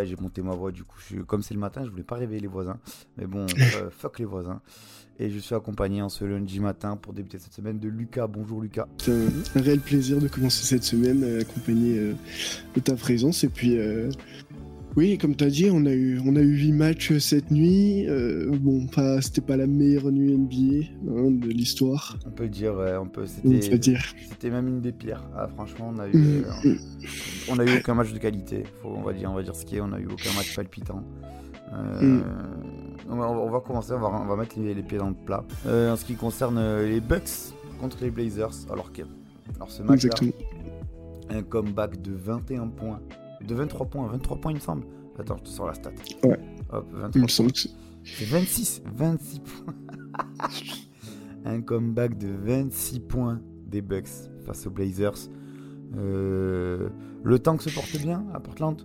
Ouais, j'ai monté ma voix du coup. Je comme c'est le matin, je voulais pas réveiller les voisins, mais bon, euh, fuck les voisins. Et je suis accompagné en ce lundi matin pour débuter cette semaine de Lucas. Bonjour Lucas. C'est un, un réel plaisir de commencer cette semaine euh, accompagné euh, de ta présence. Et puis, euh, oui, comme tu as dit, on a eu, on a eu 8 matchs cette nuit. Euh, bon, pas, c'était pas la meilleure nuit NBA hein, de l'histoire, On peut dire, ouais, on peut. C'était, dire. c'était même une des pires. Ah, franchement, on a eu, Mm, euh, on a eu aucun match de qualité. Faut, on va dire, on va dire ce qui est. On a eu aucun match palpitant. Euh, Mm. on, va, on va commencer, on va, on va mettre les, les pieds dans le plat. Euh, en ce qui concerne euh, les Bucks contre les Blazers, alors que alors ce match-là, un comeback de 21 points, de 23 points, 23 points il me semble. Attends, je te sors la stat. Ouais. Hop, Il 23 me semble que c'est- c'est 26, 26 points. un comeback de 26 points des Bucks face aux Blazers. Euh, le tank se porte bien à Portland?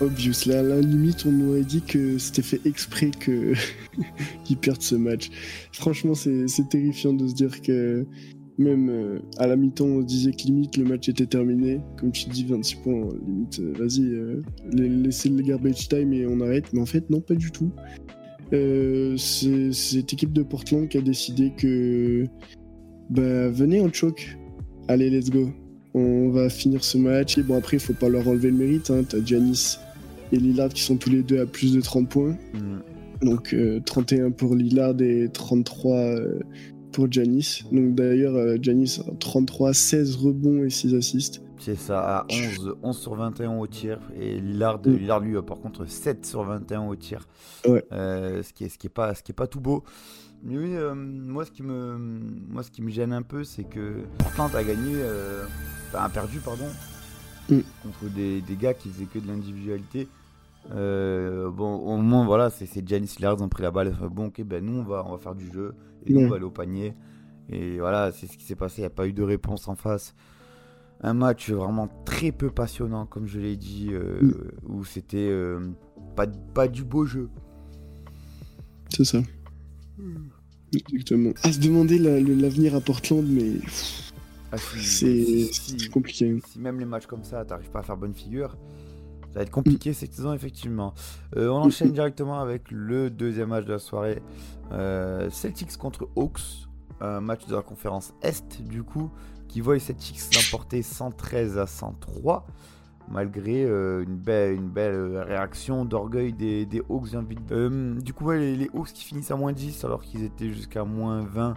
Obvious. Là, à la limite, on aurait dit que c'était fait exprès que qu'ils perdent ce match. Franchement, c'est terrifiant de se dire que même euh, à la mi-temps, on se disait que limite le match était terminé. Comme tu dis, 26 points, limite, euh, vas-y, euh, la- laissez le garbage time et on arrête. Mais en fait, non, pas du tout. Euh, c'est cette équipe de Portland qui a décidé que bah, venez, on choke. Allez, let's go. On va finir ce match. Et bon, après, il faut pas leur enlever le mérite. Hein. T'as Giannis et Lillard qui sont tous les deux à plus de 30 points. Donc euh, 31 pour Lillard et 33 euh, pour Giannis. Donc d'ailleurs, euh, Giannis a 33, 16 rebonds et 6 assists. C'est ça, à 11, 11 sur 21 au tir. Et Lillard, Mm. Lillard, lui, a par contre 7 sur 21 au tir. Ouais. Euh, ce, qui est, ce, qui est pas, ce qui est pas tout beau. Mais oui, euh, moi, ce qui me, moi, ce qui me gêne un peu, c'est que Portland a gagné, euh, enfin, a perdu, pardon, Mm. contre des, des gars qui faisaient que de l'individualité. Euh, bon, au moins, voilà, c'est Lillard, ils ont pris la balle. Bon, ok, ben nous, on va, on va faire du jeu. Et nous, on va aller au panier. Et voilà, c'est ce qui s'est passé. Il n'y a pas eu de réponse en face. Un match vraiment très peu passionnant, comme je l'ai dit, euh, Mm. où c'était euh, pas, pas du beau jeu. C'est ça. Exactement. À se demander la- l'avenir à Portland, mais Ah, si- c'est si- compliqué. si même les matchs comme ça, t'arrives pas à faire bonne figure, va être compliqué cette saison, effectivement. Euh, on enchaîne directement avec le deuxième match de la soirée. Euh, Celtics contre Hawks, un match de la conférence Est, du coup, qui voit les Celtics l'emporter 113 à 103, malgré euh, une, belle, une belle réaction d'orgueil des, Hawks. du coup, les, Hawks qui finissent à moins 10 alors qu'ils étaient jusqu'à moins 20.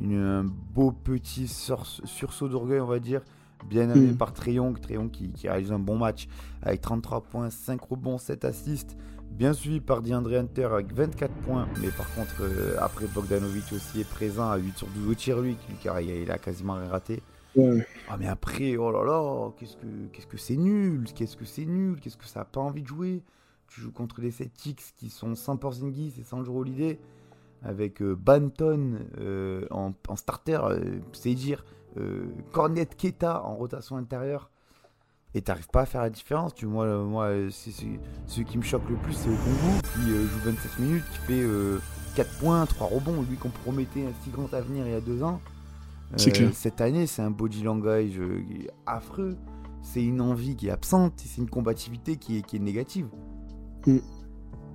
Une, un beau petit sur- sursaut d'orgueil, on va dire. Bien amené Mm. par Treyong. Treyong qui, qui réalise un bon match avec 33 points, 5 rebonds, 7 assists. Bien suivi par DeAndre Hunter avec 24 points. Mais par contre, euh, après Bogdanovic aussi est présent à 8 sur 12 au tir, lui. Car il a quasiment rien raté. Ouais. Ah mais après, oh là là, qu'est-ce que qu'est-ce que c'est nul, qu'est-ce que c'est nul, qu'est-ce que ça a pas envie de jouer. Tu joues contre les Celtics qui sont sans Porzingis et sans Joe Holiday, avec euh, Banton euh, en, en starter, c'est dire, euh, Cornet Keta en rotation intérieure, et t'arrives pas à faire la différence. Tu moi, euh, moi, euh, c'est ce qui me choque le plus, c'est Okongu qui euh, joue 27 minutes, qui fait euh, 4 points, 3 rebonds, lui qu'on promettait un si grand avenir il y a deux ans. C'est clair. Cette année, c'est un body language euh, affreux. C'est une envie qui est absente. et C'est une combativité qui est, qui est négative.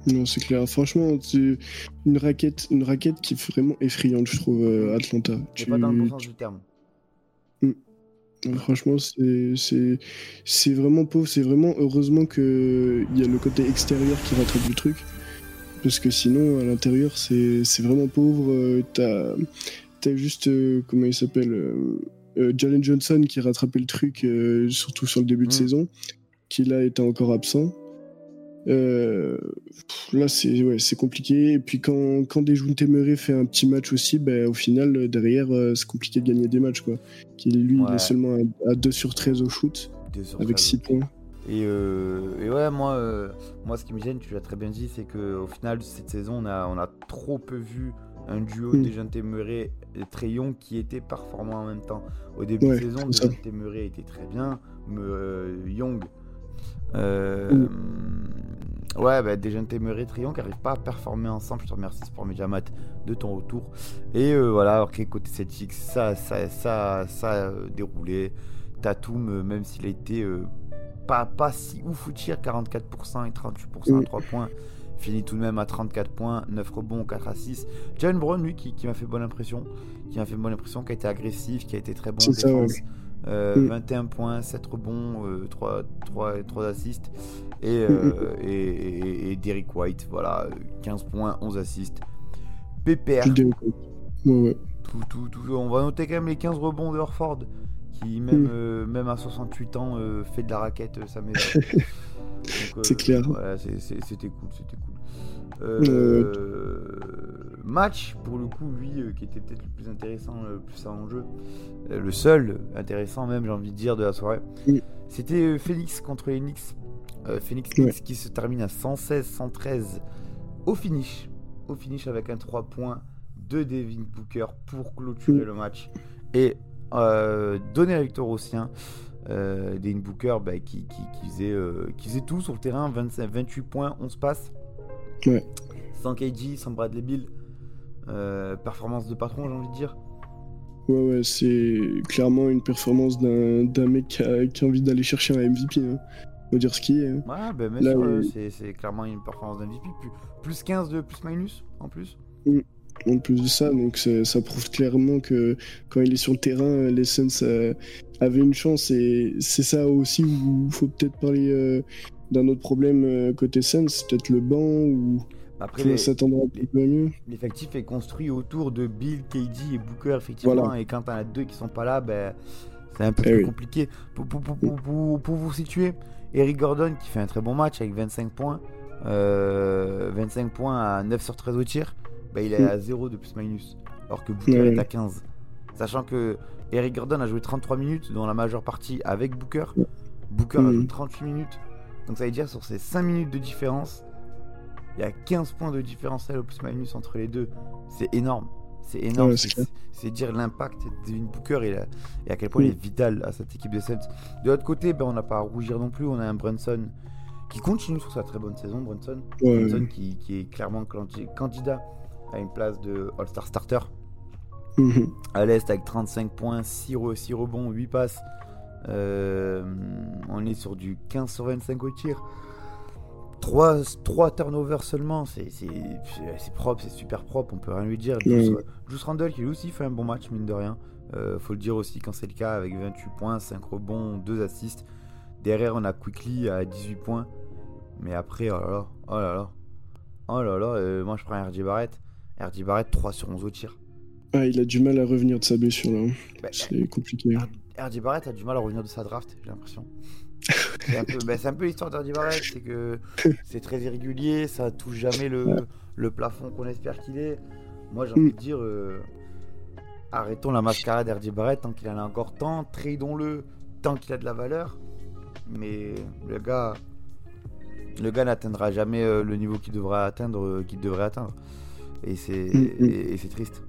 Non, c'est clair. Franchement, c'est une raquette, une raquette qui est vraiment effrayante, je trouve, euh, Atlanta. Tu- pas dans le bon sens du terme. Franchement, c'est- vraiment pauvre. C'est vraiment heureusement qu'il y a le côté extérieur qui rattrape le truc. Parce que sinon, à l'intérieur, c'est c'est vraiment pauvre. Euh, T'as as juste, euh, comment il s'appelle euh, euh, Jalen Johnson qui a rattrapé le truc, euh, surtout sur le début de Mm. saison, qui là était encore absent. Euh, là, c'est ouais, compliqué. Et puis quand, quand Murray fait un petit match aussi, ben, au final, derrière, euh, c'est compliqué de gagner des matchs. Quoi. Lui, il est seulement à, à 2 sur 13 au shoot. 2 sur avec 13. 6 points. Et, euh, et ouais, moi, euh, moi, ce qui me gêne, tu l'as très bien dit, c'est qu'au final, cette saison, on a, on a trop peu vu un duo Mm. Dejounte Murray et Trae Young qui était performant en même temps. Au début Ouais, de saison. Dejounte Murray était très bien, mais euh, Young. Euh, Ouais, bah, Dejounte Murray et Trae Young n'arrivent pas à performer ensemble. Je te remercie, Sport Media Mat, de ton retour. Et euh, voilà, alors que côté Celtics, ça, ça, ça, ça a euh, déroulé. Tatum, euh, même s'il a été pas, pas si ouf au tir, 44% et 38% à Mm. 3 points. Finit tout de même à 34 points, 9 rebonds, 4 à 6. Jalen Brown, lui, qui, qui m'a fait bonne impression, qui m'a fait bonne impression, qui a été agressif, qui a été très bon en C'est ça, ouais. défense. Euh, Mm. 21 points, 7 rebonds, euh, 3, 3, 3 assists. Et, euh, Mm, et, et- et Derrick White, voilà, euh, 15 points, 11 assists. Pépère. Ouais, tout, tout, tout- on va noter quand même les 15 rebonds de Horford, qui même, Mm. euh, même à 68 ans euh, fait de la raquette, euh, ça m'énerve. Euh, C'est clair. voilà, c'était cool, c'était cool. Euh, match, pour le coup, lui, euh, qui était peut-être le plus intéressant, le plus en jeu, euh, le seul intéressant même, j'ai envie de dire, de la soirée, Mm. c'était euh, Phoenix contre les Knicks. Euh, Phoenix Ouais. Qui se termine à 116-113 au finish. Au finish avec un 3 points de Devin Booker pour clôturer Mm. le match et euh, donner la victoire aux siens. Euh, Devin Booker bah, qui, qui, qui faisait, euh, qui faisait tout sur le terrain 25, 28 points, 11 passes. Ouais. Sans KG, sans Bradley Bill. Performance de patron, j'ai envie de dire. Ouais, ouais, c'est clairement une performance d'un mec qui a, qui a envie d'aller chercher un MVP. Hein. Faut dire ce qui est. hein. Ouais, ben, euh, c'est- c'est clairement une performance d'MVP. Plus, plus 15 de plus minus en plus. En plus de ça, donc ça prouve clairement que quand il est sur le terrain, les Suns euh, avaient une chance. Et c'est ça aussi où il faut peut-être parler euh, d'un autre problème euh, côté Suns, peut-être le banc ou Après, s'attendre un peu mieux. l'effectif est construit autour de Bill, KD et Booker, effectivement. Voilà. Et quand t'en as deux qui sont pas là, ben, c'est un peu Eh plus oui. compliqué. Pour, pour, pour- pour vous situer, Eric Gordon qui fait un très bon match avec 25 points. euh, 25 points à 9 sur 13 au tir. Ben, il est à 0 de plus minus. Alors que Booker est à 15. Sachant que Eric Gordon a joué 33 minutes, dont la majeure partie avec Booker. Booker a joué 38 minutes. Donc ça veut dire sur ces 5 minutes de différence, il y a 15 points de différentiel au plus-minus entre les deux. C'est énorme. C'est énorme. Ouais, c'est dire l'impact de Devin Booker et, la- et à quel point il Mm. est vital à cette équipe de Suns. De l'autre côté, ben, on n'a pas à rougir non plus. On a un Brunson qui continue sur sa très bonne saison. Brunson, Ouais, Brunson qui, qui est clairement candi- candidat à une place de All-Star Starter. Mhm. À l'Est avec 35 points, 6, re- 6 rebonds, 8 passes. Euh, on est sur du 15 sur 25 au tir. 3, 3 turnovers seulement, c'est c'est- c'est- c'est propre, c'est super propre, on peut rien lui dire. Juice, Juice Randle qui lui aussi fait un bon match, mine de rien. Euh, faut le dire aussi quand c'est le cas, avec 28 points, 5 rebonds, 2 assists. Derrière, on a Quickly à 18 points. Mais après, oh là là, oh là là, oh là là, euh, moi je prends RJ Barrett. RJ Barrett, 3 sur 11 au tir. Ah, il a du mal à revenir de sa blessure là. Bah, C'est compliqué. RJ Barrett a du mal à revenir de sa draft, j'ai l'impression. C'est un peu, bah, peu l'histoire d'RJ Barrett, c'est que c'est très irrégulier, ça touche jamais le, Ouais. le plafond qu'on espère qu'il est. Moi j'ai envie de dire, euh, arrêtons la mascarade d'RJ Barrett tant qu'il en a encore tant, tradons-le tant qu'il a de la valeur. Mais le gars, le gars n'atteindra jamais euh, le niveau qu'il devrait atteindre, euh, qu'il devrait atteindre. Et c'est, Mm, mm. et- et c'est triste.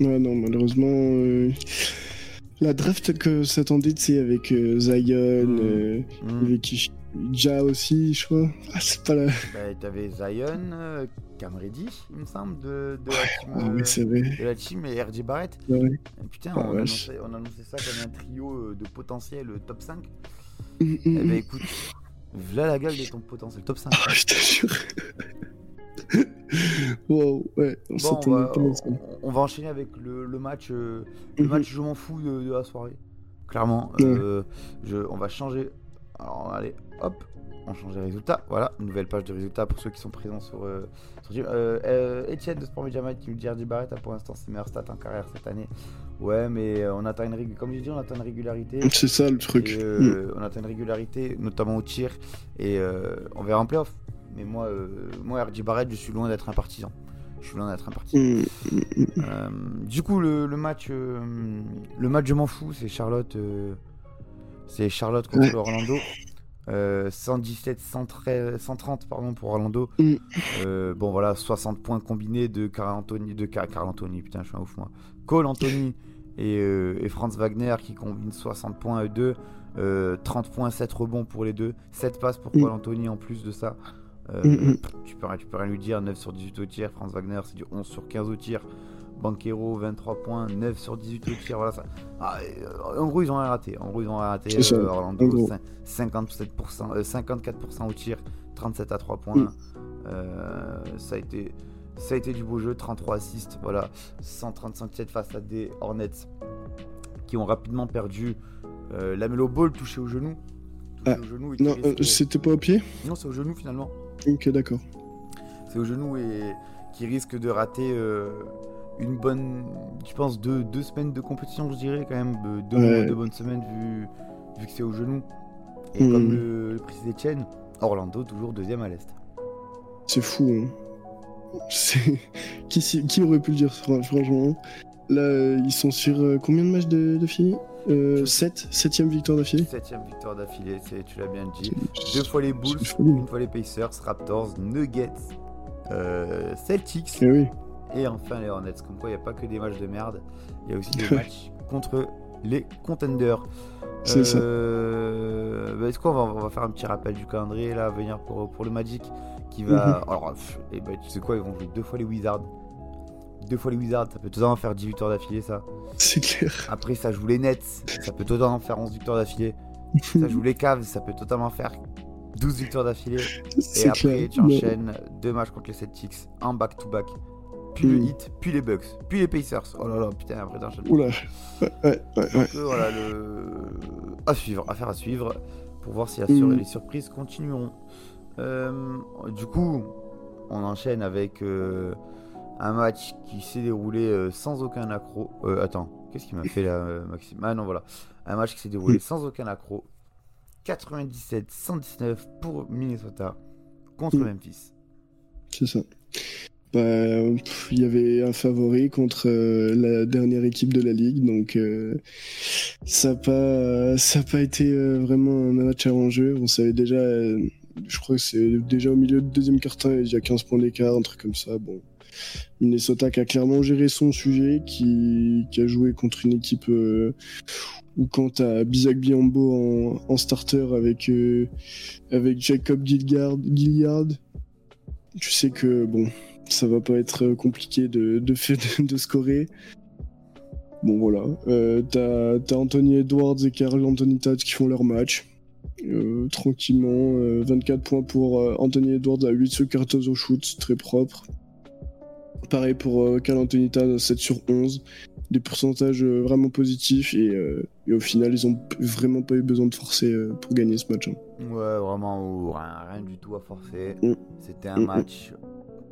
Ouais, non, malheureusement, euh, la draft que s'attendait, tu sais, avec euh, Zion, Mm. euh, Mm. avec Ja aussi, je crois. Ah, c'est pas la. Bah, t'avais Zion, Cam Reddish, il me semble, de, de la team, Ah, oui, c'est vrai. de la team et RJ Barrett. Ouais. Et putain, Ah, on, annonçait, on annonçait ça comme un trio de potentiel top 5. Mm, mm, Eh ben mm. écoute, voilà la gueule de ton potentiel top 5. Ah, je te jure. Wow, ouais, on Bon, on s'attendait va, on- va enchaîner avec le, le match, euh, le Mhm. match je m'en fous de, de la soirée. Clairement, euh, je, on va changer. Alors allez, hop, on change les résultats. Voilà, nouvelle page de résultats pour ceux qui sont présents sur. Euh, sur euh, euh, Etienne de Sport Media qui nous dit RJ Barrett a pour l'instant ses meilleures stats en carrière cette année. Ouais, mais on atteint une rég- comme je dis, on atteint une régularité. C'est ça le truc. Et, Mm. On atteint une régularité, notamment au tir. Et on verra en playoff. Mais moi, euh, moi RJ Barrett, je suis loin d'être un partisan. Je suis loin d'être un partisan. Mm. Euh, du coup, le, le match, euh, le match, je m'en fous, c'est Charlotte, euh, C'est Charlotte contre Ouais. Orlando. Euh, 117, 113, 130 pardon, pour Orlando. Mm. Bon voilà, 60 points combinés de Carl Anthony, de Car- Carl Anthony, putain, je suis un ouf moi. Cole Anthony et, et Franz Wagner qui combinent 60 points eux deux. Euh, 30 points, 7 rebonds pour les deux. 7 passes pour Mm. Cole Anthony en plus de ça. Euh, Mm, mm. tu, peux, rien- tu peux rien lui dire. 9 sur 18 au tir. Franz Wagner, c'est du 11 sur 15 au tir. Banquero, 23 points, 9 sur 18 au tir. Voilà ça. Ah, euh, en gros, ils ont rien raté. En gros, ils ont rien raté. C'est ça, Euh, Orlando, gros. cin- 57%, euh, 54% au tir, 37 à 3 points. Mm. Ça, a été, ça a été du beau jeu. 33 assists. Voilà. 135 tirs face à des Hornets qui ont rapidement perdu la Melo Ball touché au genou. Ah, Non, euh, c'était pas au pied? Non, c'est au genou finalement. Ok, d'accord. C'est au genou et qui risque de rater euh, une bonne, je pense, deux, deux semaines de compétition, je dirais quand même. euh, Deux, Ouais. deux bonnes semaines vu, vu que c'est au genou. Et comme le, le précisait Chen, Orlando toujours deuxième à l'Est. C'est fou. Hein. Qui, aurait pu le dire, fran- franchement? Là, ils sont sur euh, combien de matchs de, de filles euh, 7 Septième victoire d'affilée Septième victoire d'affilée, c'est- tu l'as bien dit. Deux fois les Bulls, une fois les Pacers, Raptors, Nuggets, euh, Celtics. Eh oui. Et enfin les Hornets, comme quoi il n'y a pas que des matchs de merde, il y a aussi des matchs contre les contenders. C'est ça. Euh, bah, est-ce qu'on va, on va faire un petit rappel du calendrier là à venir pour, pour le Magic qui va. Mhm. Alors, pff, eh ben, tu sais quoi, ils vont jouer deux fois les Wizards. Deux fois les Wizards, ça peut totalement faire 10 victoires d'affilée ça. C'est clair. Après, ça joue les Nets, ça peut totalement faire 11 victoires d'affilée. Ça joue les Cavs, ça peut totalement faire 12 victoires d'affilée. Et après, clair. tu enchaînes deux matchs contre les Celtics, un back-to-back, puis le. Heat, puis les Bucks, puis les Pacers. Oh là là, putain, après t'enchaînes. Oula. Ouais, ouais, ouais. ouais. Donc, euh, voilà, le... à suivre, affaire à suivre, pour voir si la sur- Mm. les surprises continueront. Euh, du coup, on enchaîne avec euh, un match qui s'est déroulé euh, sans aucun accro. Euh, attends, qu'est-ce qu'il m'a fait là, euh, Maxime? Ah non, voilà. Un match qui s'est déroulé Mm. sans aucun accro. 97-119 pour Minnesota contre Mm. Memphis. C'est ça. Bah, il y avait un favori contre euh, la dernière équipe de la ligue, donc euh, ça n'a pas, ça a pas été euh, vraiment un match à enjeu. On savait déjà, je crois que c'est déjà au milieu du deuxième quart-temps, il y a 15 points d'écart, un truc comme ça. Bon, Minnesota qui a clairement géré son sujet, qui, a joué contre une équipe euh, où quand t'as Bizak Biombo en, starter avec, euh, avec Jacob Gilliard, tu sais que bon, ça va pas être euh, compliqué de, de, de, scorer. Bon voilà, euh, t'as Anthony Edwards et Carl Anthony Towns qui font leur match. Tranquillement, euh, 24 points pour Anthony Edwards à 8 sur 14 au shoot, très propre. Pareil pour euh, Carl Anthony Towns à 7 sur 11. Des pourcentages euh, vraiment positifs et, euh, et au final ils ont vraiment pas eu besoin de forcer pour gagner ce match. hein. Ouais, vraiment, rien, rien du tout à forcer. Mm. C'était un Mm, mm. match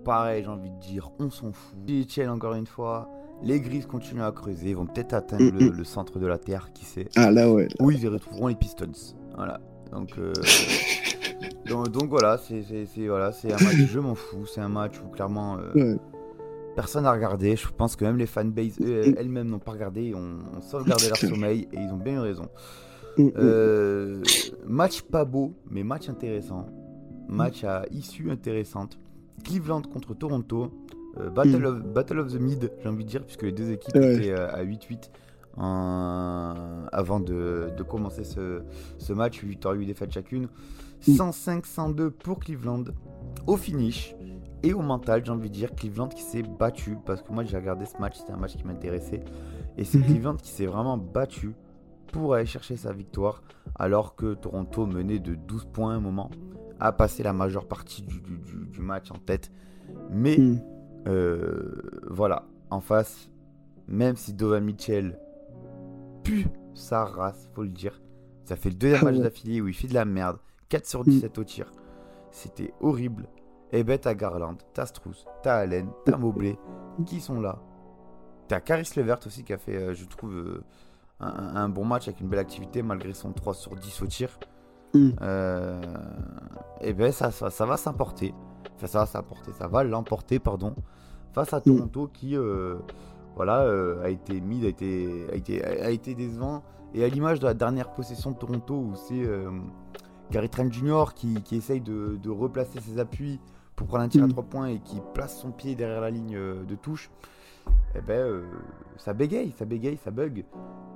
pareil, j'ai envie de dire, on s'en fout. Etienne, encore une fois, les Grises continuent à creuser, ils vont peut-être atteindre Mm, le, mm. le centre de la Terre, qui sait. Ah là ouais. Où ils y retrouveront les Pistons. Voilà. Donc, euh, donc, donc voilà, c'est voilà, c'est un match, je m'en fous. C'est un match où clairement euh, Ouais. Personne n'a regardé. Je pense que même les fanbases eux, elles-mêmes n'ont pas regardé, ont, ont sauvegardé leur sommeil et ils ont bien eu raison. Mm, mm. Euh, match pas beau, mais match intéressant. Match à issue intéressante. Cleveland contre Toronto. Euh, Battle, Mm. of, Battle of the Mid, j'ai envie de dire, puisque les deux équipes Ouais. étaient euh, à 8-8 en- avant de, de commencer ce, ce match. 8 victoires, 8 défaites chacune. Mm. 105-102 pour Cleveland. Au finish et au mental, j'ai envie de dire, Cleveland qui s'est battu. Parce que moi, j'ai regardé ce match, c'était un match qui m'intéressait. Et c'est Mhm. Cleveland qui s'est vraiment battu pour aller chercher sa victoire, alors que Toronto menait de 12 points à un moment, a passé la majeure partie du, du- du- du match en tête. Mais Mm. euh, voilà, en face, même si Donovan Mitchell pue sa race, faut le dire, ça fait le deuxième Ah match d'affilée où il fait de la merde, 4 sur 17 au tir. C'était horrible. Et ben t'as Garland, t'as Strauss, t'as Allen, t'as Mobley, qui sont là. T'as Caris Levert aussi qui a fait, euh, je trouve, euh, un, un bon match avec une belle activité malgré son 3 sur 10 au tir. Mm. Euh, et ben ça, ça, ça va s'importer. Enfin, ça va s'importer, ça va l'emporter, pardon, face à Mm. Toronto qui, voilà, a été mid, a été, a été, a été décevant. Et à l'image de la dernière possession de Toronto, où c'est Gary Trent Jr. qui, qui essaye de, de replacer ses appuis pour prendre un tir à Mm. 3 points et qui place son pied derrière la ligne euh, de touche, eh ben, euh, ça bégaye, ça bégaye, ça bug.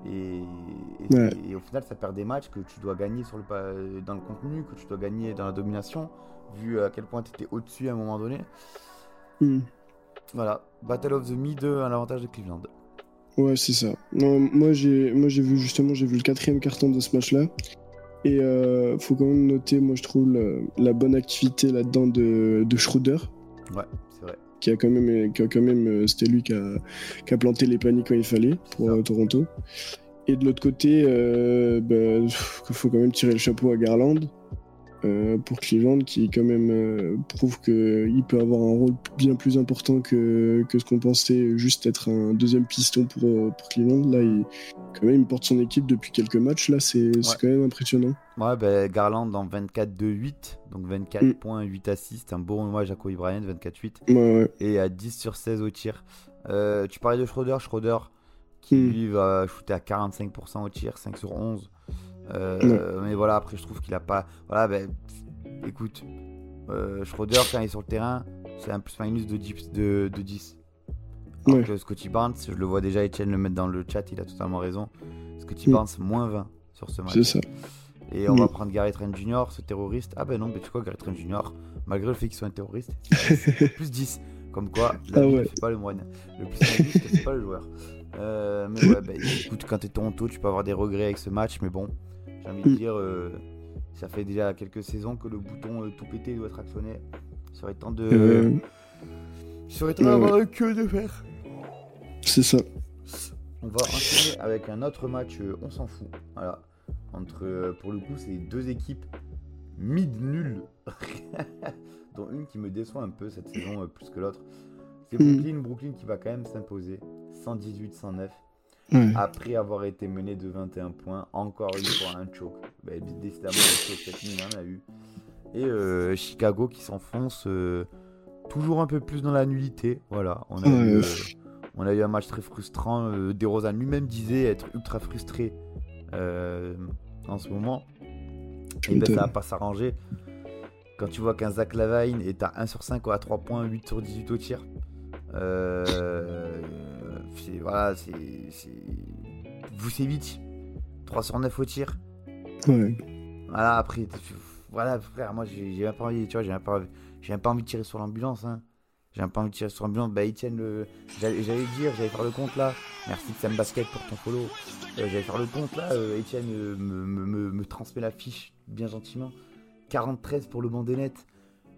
Et, et- Ouais. et au final, ça perd des matchs que tu dois gagner sur le, pa- dans le contenu, que tu dois gagner dans la domination, vu à quel point tu étais au-dessus à un moment donné. Hmm. Voilà, Battle of the Mid à l'avantage de Cleveland. Ouais, c'est ça. Non, moi j'ai moi j'ai vu justement j'ai vu le quatrième carton de ce match-là. Et euh, faut quand même noter, moi je trouve la, la bonne activité là-dedans de, de Schroeder, Ouais, c'est vrai. qui a quand même, qui a quand même euh, c'était lui qui a, qui a planté les paniques quand il fallait pour euh, Toronto. Et de l'autre côté, euh, bah, pff, faut quand même tirer le chapeau à Garland euh, pour Cleveland, qui quand même euh, prouve qu'il peut avoir un rôle bien plus important que, que ce qu'on pensait juste être un deuxième piston pour, euh, pour Cleveland. Là, il, quand même, il porte son équipe depuis quelques matchs. Là, c'est Ouais. quand même impressionnant. Ouais, ben, Garland en 24-2-8, donc 24 Mm. points, 8 assists, un bon hommage à Kobe Bryant, 24-8, Ouais, ouais. et à 10 sur 16 au tir. Euh, tu parlais de Schroeder, Schroeder qui Mm. lui va shooter à 45% au tir, 5 sur 11. Euh, Mais voilà, après je trouve qu'il a pas. Voilà, ben, écoute, euh, Schroeder quand il est sur le terrain, c'est un plus-minus de 10. De, de 10. Alors Ouais. que Scotty Barnes, je le vois déjà, Etienne le mettre dans le chat, il a totalement raison. Scotty Mm. Barnes, moins 20 sur ce match. C'est ça. Et on Mm. va prendre Gary Trent Jr., ce terroriste. Ah ben non, mais tu vois, Gary Trent Jr., malgré le fait qu'il soit un terroriste, c'est plus 10. Comme quoi, la Ah ouais. fait pas le moine. Le plus c'est pas le joueur. Euh, mais ouais, bah, écoute, quand t'es Toronto, tu peux avoir des regrets avec ce match, mais bon, j'ai envie de Mm. dire, euh, ça fait déjà quelques saisons que le bouton euh, tout pété doit être actionné. Il serait temps de. Euh, il serait temps d'avoir un queue de fer. c'est ça. On va enchaîner avec un autre match, euh, on s'en fout. Voilà. Entre, euh, pour le coup, c'est deux équipes mid nulles. dont une qui me déçoit un peu cette saison euh, plus que l'autre. C'est Mm. Brooklyn, Brooklyn qui va quand même s'imposer 118-109 Après avoir été mené de 21 points. Encore une fois un choke. Bah, décidément, un choke cette nuit, on en a eu. Et euh, Chicago qui s'enfonce euh, toujours un peu plus dans la nullité. Voilà, on a, eu, euh, on a eu un match très frustrant. DeRozan lui-même disait être ultra frustré en ce moment. Et ben, ça va pas s'arranger. Quand tu vois qu'un Zach Lavine est à 1 sur 5 à 3 points, 8 sur 18 au tir. Euh, c'est- voilà, c'est. c'est- Vucevic, 3 sur 9 au tir. Ouais. Voilà, après, voilà, frère, moi j'ai même pas envie, tu vois, j'ai même pas, j'ai même pas envie de tirer sur l'ambulance, hein. J'ai même pas envie de tirer sur l'ambulance. Bah, Etienne, le... j'allais dire, j'allais faire le compte là. Merci Sam Basket pour ton follow. Euh, j'allais faire le compte là. euh, Etienne euh, me, me, me, me transmet la fiche bien gentiment. 43 pour le banc des nets.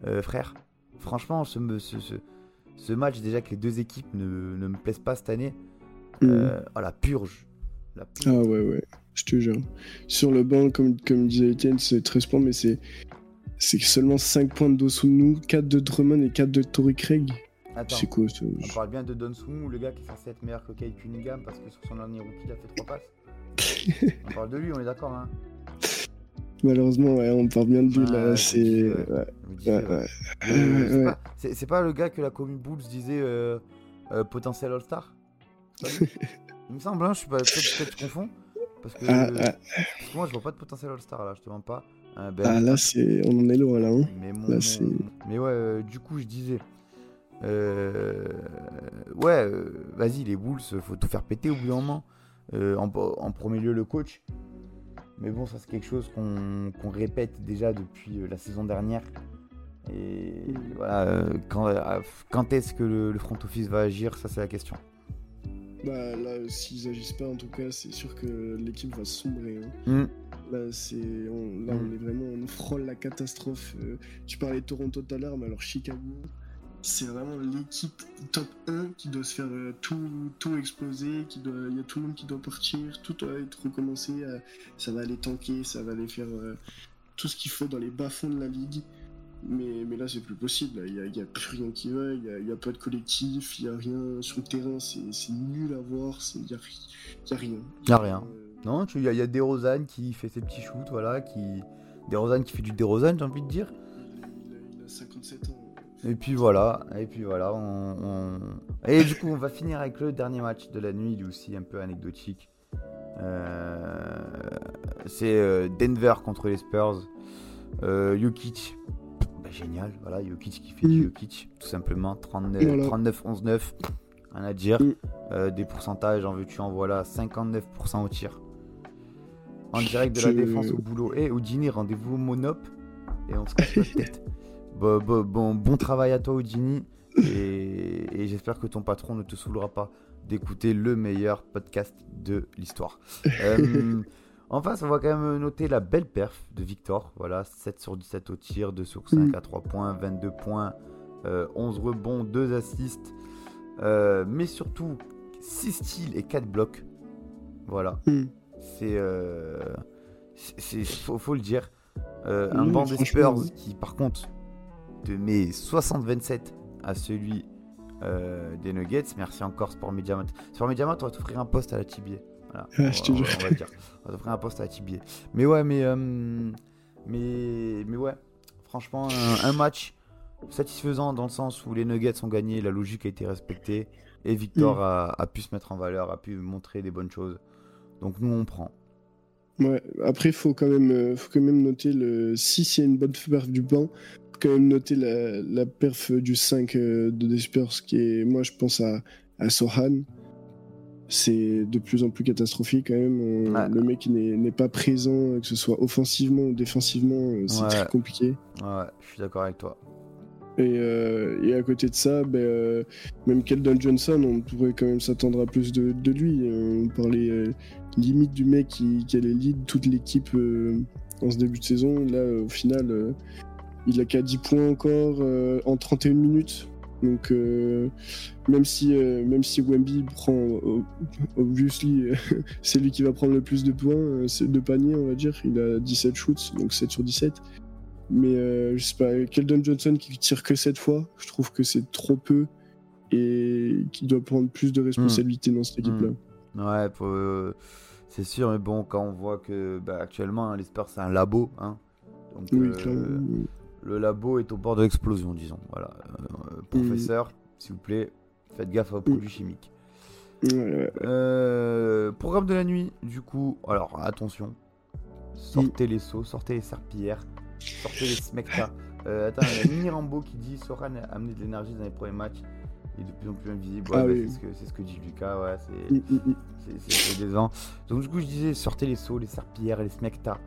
Euh, frère, franchement, ce, me- ce, ce, ce match, déjà que les deux équipes ne, ne me plaisent pas cette année, Mm. euh, oh, la purge. La purge. Ah ouais, ouais, je te jure. Sur le banc, comme, comme disait Etienne, c'est 13 points, mais c'est c'est seulement 5 points de Dosunmu, 4 de Drummond et 4 de Tory Craig. Attends. C'est quoi On parle bien de Don Sumu, le gars qui est censé être meilleur que Kate Cunningham parce que sur son dernier rookie, il a fait 3 passes. on parle de lui, on est d'accord, hein Malheureusement, ouais, on parle bien de lui là. C'est. c'est pas- le gars que la commune Bulls disait euh, euh, potentiel All-Star? Il me semble, hein, je suis pas. Peut-être je confonds. Parce que, Ah, ah, parce que moi, je vois pas de potentiel All-Star là, je te mens pas. Euh, ben, ah, là, c'est... on en est loin là. Hein. Mais, mon- Là, mais ouais, euh, du coup, je disais. euh, ouais, euh, vas-y, les Bulls, faut tout faire péter au bout d'un moment. Euh, en, en premier lieu, le coach. Mais bon, ça, c'est quelque chose qu'on répète déjà depuis euh, la saison dernière. Et voilà, euh, quand, euh, quand est-ce que le, le front office va agir? Ça, c'est la question. Bah là, s'ils agissent pas, en tout cas, c'est sûr que l'équipe va sombrer. hein. Hmm. Là, c'est, on, là, Mm. on est vraiment, on frôle la catastrophe. Tu parlais de Toronto tout à l'heure, mais alors Chicago, c'est vraiment l'équipe top 1 qui doit se faire euh, tout, tout exploser, qui doit, il y a tout le monde qui doit partir, tout doit être recommencé. euh, ça va aller tanker, ça va aller faire euh, tout ce qu'il faut dans les bas-fonds de la ligue. Mais, mais là, c'est plus possible. Il n'y a, plus rien qui va, il n'y a, pas de collectif, il n'y a rien sur le terrain, c'est, nul à voir, il n'y a, ri- il y a rien. A rien. Non, il y, a- y a DeRozan qui fait ses petits shoots, voilà. Qui... DeRozan qui fait du DeRozan, j'ai envie de dire. A- il a 57 ans. Et puis voilà, et puis voilà, on, on- Et du coup, on va finir avec le dernier match de la nuit, lui aussi un peu anecdotique. Euh, C'est euh, Denver contre les Spurs. Euh, Jokic, bah, génial, voilà, Jokic qui fait du Mm. Jokic, tout simplement. 39, Voilà. 39 11-9, rien à dire. Mm. Euh, des pourcentages, en veux-tu, en voilà, 59% au tir. En direct de la défense au boulot. Et au dîner, rendez-vous au Monop et on se casse la tête. Bon, bon, bon, bon travail à toi, Houdini. Et, et j'espère que ton patron ne te saoulera pas d'écouter le meilleur podcast de l'histoire. Euh, en face, on va quand même noter la belle perf de Victor. Voilà, 7 sur 17 au tir, 2 sur 5 Mm. à 3 points, 22 points, euh, 11 rebonds, 2 assists. Euh, mais surtout, 6 steals et 4 blocs. Voilà. C'est. Euh, c'est- c'est- faut, faut le dire. Euh, un Non, banc des Spurs qui, par contre, te met 60-27 à celui euh, des Nuggets. Merci encore Sport Mediamat. Sport Mediamat, on va t'offrir un poste à la Tibier. Voilà. Ah, je te jure. on va le dire. On va t'offrir un poste à la Tibier. Mais ouais, mais. euh, mais, mais ouais, franchement, un, un match satisfaisant dans le sens où les Nuggets ont gagné, la logique a été respectée. Et Victor Mm. a, a pu se mettre en valeur, a pu montrer des bonnes choses. Donc nous, on prend. Ouais, après, faut quand même, euh, faut quand même noter le. Si a une bonne perf du banc, quand même noter la, la perf du 5 euh, de des Spurs, qui est, moi, je pense à, à Sohan. C'est de plus en plus catastrophique quand même. On- Ouais. Le mec n'est pas présent, que ce soit offensivement ou défensivement, euh, c'est Ouais. très compliqué. Ouais, je suis d'accord avec toi. Et, euh, et à côté de ça, euh, même Keldon Johnson, on pourrait quand même s'attendre à plus de, de lui. Euh, On parlait limite du mec qui, qui allait lead toute l'équipe en ce début de saison. Là, au final, il a qu'à 10 points encore euh, en 31 minutes. Donc, euh, même si, euh, même si Wemby prend, obviously, c'est lui qui va prendre le plus de points, euh, de paniers, on va dire. Il a 17 shoots, donc 7 sur 17. Mais je sais pas, Keldon Johnson qui tire que 7 fois, je trouve que c'est trop peu et qui doit prendre plus de responsabilités dans cette équipe-là. Ouais, faut- euh, c'est sûr, mais bon, quand on voit que bah, actuellement, hein, les Spurs, c'est un labo. Hein, donc, Oui, clairement. Le labo est au bord de l'explosion, disons. Voilà. Euh, professeur, s'il vous plaît, faites gaffe aux produits chimiques. Ouais, ouais. Euh, programme de la nuit, du coup, alors attention, sortez les seaux, sortez les serpillères, sortez les smecta. Euh, attends, il y a qui dit Soran a amené de l'énergie dans les premiers matchs. Il est de plus en plus invisible. Ouais, Ah bah, oui. c'est, ce que, c'est ce que dit Lucas, ouais, c'est, Mm, mm, mm. c'est, c'est- c'est décevant. Donc, du coup, je disais sortez les seaux, les serpillères, les smecta.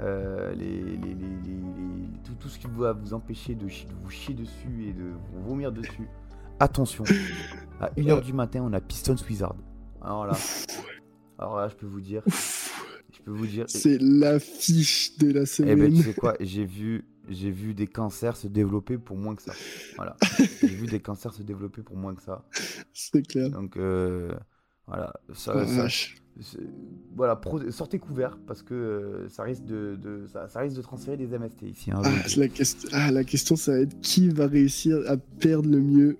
Euh, les, les, les- les- les- tout, tout ce qui va vous empêcher de, vous chier dessus et de vous vomir dessus. Attention, à 1h du matin, on a Pistons Wizard. Alors là, alors là, je peux vous dire, je peux vous dire, C'est l'affiche de la eh semaine. ben, tu sais quoi, j'ai vu, j'ai vu des cancers se développer pour moins que ça. Voilà, j'ai vu des cancers se développer pour moins que ça. C'est clair. Donc euh, voilà, ça, Oh, voilà, pro- sortez couvert parce que euh, ça risque de, de- ça, ça risque de transférer des MST ici. hein, Ah, la, quest- ah, la question, ça va être qui va réussir à perdre le mieux.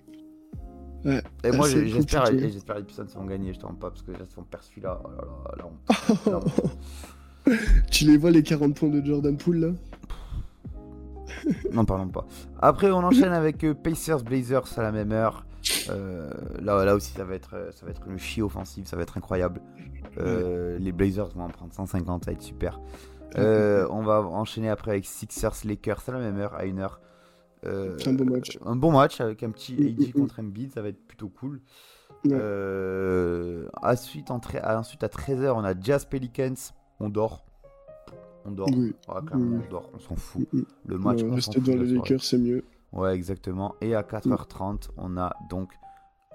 Ouais. Et moi, j'espère, j'espère les Pistons vont gagner. Je t'en pas parce que là, si on perd celui-là, oh là on- là, on- tu les vois les 40 points de Jordan Poole là? N'en parlons pas. Après, on enchaîne avec euh, Pacers Blazers à la même heure. Euh, là, là aussi, ça va être, euh, ça va être une chie offensive, ça va être incroyable. Euh, Les Blazers vont en prendre 150, ça va être super. Euh, on va enchaîner après avec Sixers Lakers à la même heure, à une heure. C'est un bon match. Un bon match avec un petit Mm, AD mm, mm. contre Embiid, ça va être plutôt cool. Ensuite, ensuite, à 13h, on a Jazz Pelicans. On dort. On dort. Oui. Oui. on dort. On s'en fout. Le match, rester dans les. Lakers, c'est mieux. Ouais, exactement. Et à 4h30, on a donc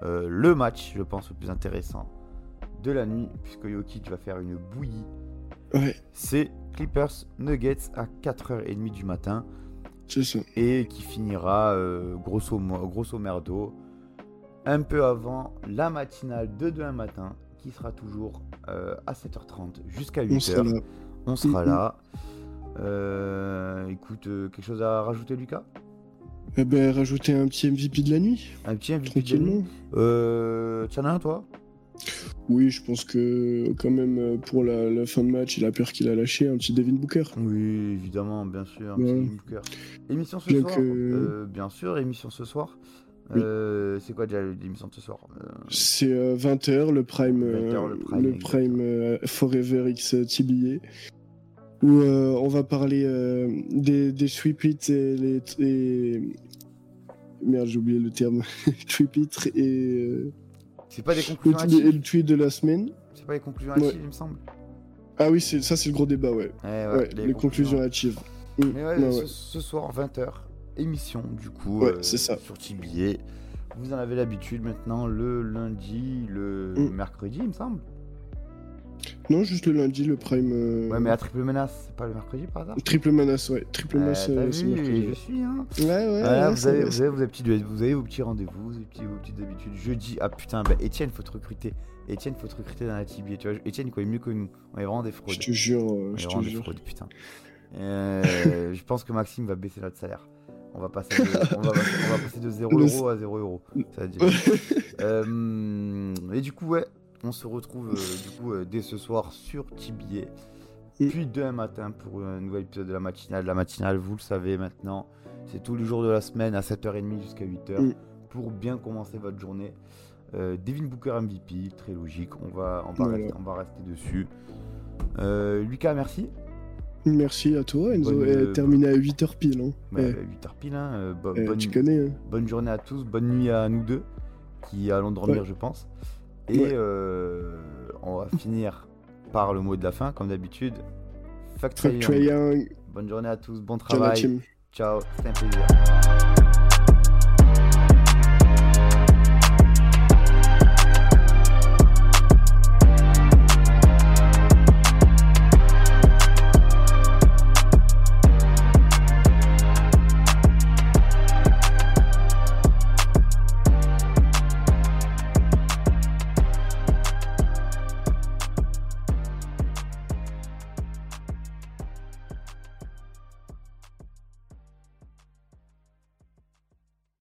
euh, le match, je pense, le plus intéressant de la nuit, puisque Jokic va faire une bouillie. Ouais, C'est Clippers Nuggets à 4h30 du matin c'est ça. et qui finira euh, grosso, grosso merdo un peu avant la matinale de demain matin qui sera toujours euh, à 7h30 jusqu'à 8h. On sera là. On sera Mhm. là. Euh, écoute, quelque chose à rajouter, Lucas? Eh ben, rajouter un petit MVP de la nuit, Un petit MVP de la nuit. Euh, T'en as un, toi? Oui, je pense que quand même euh, pour la, la fin de match, il a peur qu'il a lâché un petit Devin Booker. Oui, évidemment, bien sûr. un Ouais. petit Devin Booker. Émission ce Bien soir que- euh, Bien sûr, émission ce soir. Oui. Euh, c'est quoi déjà l'émission de ce soir? Euh, C'est 20h, le prime, 20h, euh, le prime, le exactement. prime euh, Forever X TBA, où euh, on va parler euh, des, des et les. et- Merde, j'ai oublié le terme. sweep hits et, euh, C'est pas des le conclusions et le tweet de la semaine. C'est pas les conclusions Ouais. hâtives, il me semble. Ah oui, c'est ça, c'est le gros débat, ouais. Eh Ouais, les, conclusions hâtives. Mm, Mais ouais, ouais, ce, soir, 20h, émission du coup. Ouais, euh, c'est ça. Sur TBA. Vous en avez l'habitude maintenant, le lundi, le Mm. mercredi, il me semble. Non, juste le lundi, le prime. euh, Ouais, mais la triple menace, c'est pas le mercredi par hasard Triple menace, ouais. Triple Eh, menace, euh, c'est mercredi. je suis, hein. Ouais, ouais. Voilà, ouais, vous, avez, vrai, vous, avez, vous, avez petits- vous avez vos petits rendez-vous, vos, petits- vos petites habitudes. Jeudi, ah putain, bah Etienne, faut te recruter. Etienne, faut te recruter dans la TBA. Tu vois, Etienne, il connaît mieux que nous. On est vraiment des fraudes. Je te jure, euh, On est je te des jure. fraudes, putain. Euh, je pense que Maxime va baisser notre salaire. On va passer de, on va, passer- on va passer de 0 Le- euros à 0 euros. Ça dire. Et du coup, ouais, on se retrouve euh, du coup, euh, dès ce soir sur. Mm. Puis demain matin pour un nouvel épisode de la matinale. La matinale, vous le savez maintenant, c'est tous les jours de la semaine à 7h30 jusqu'à 8h Mm. pour bien commencer votre journée. Euh, Devin Booker MVP, très logique. On va, on va, Voilà. rester, on va rester dessus. Euh, Lucas, merci. Merci à toi, Enzo. Bonne, euh, terminé à 8h pile. Hein. Bah, Eh, 8h pile, hein, euh, bo- eh, bonne, Tu connais, hein. bonne journée à tous, bonne nuit à nous deux qui allons dormir, Ouais. je pense. Et Ouais. euh, on va finir par le mot de la fin, comme d'habitude. Young, Bonne journée à tous, bon travail. Ciao, c'était un plaisir.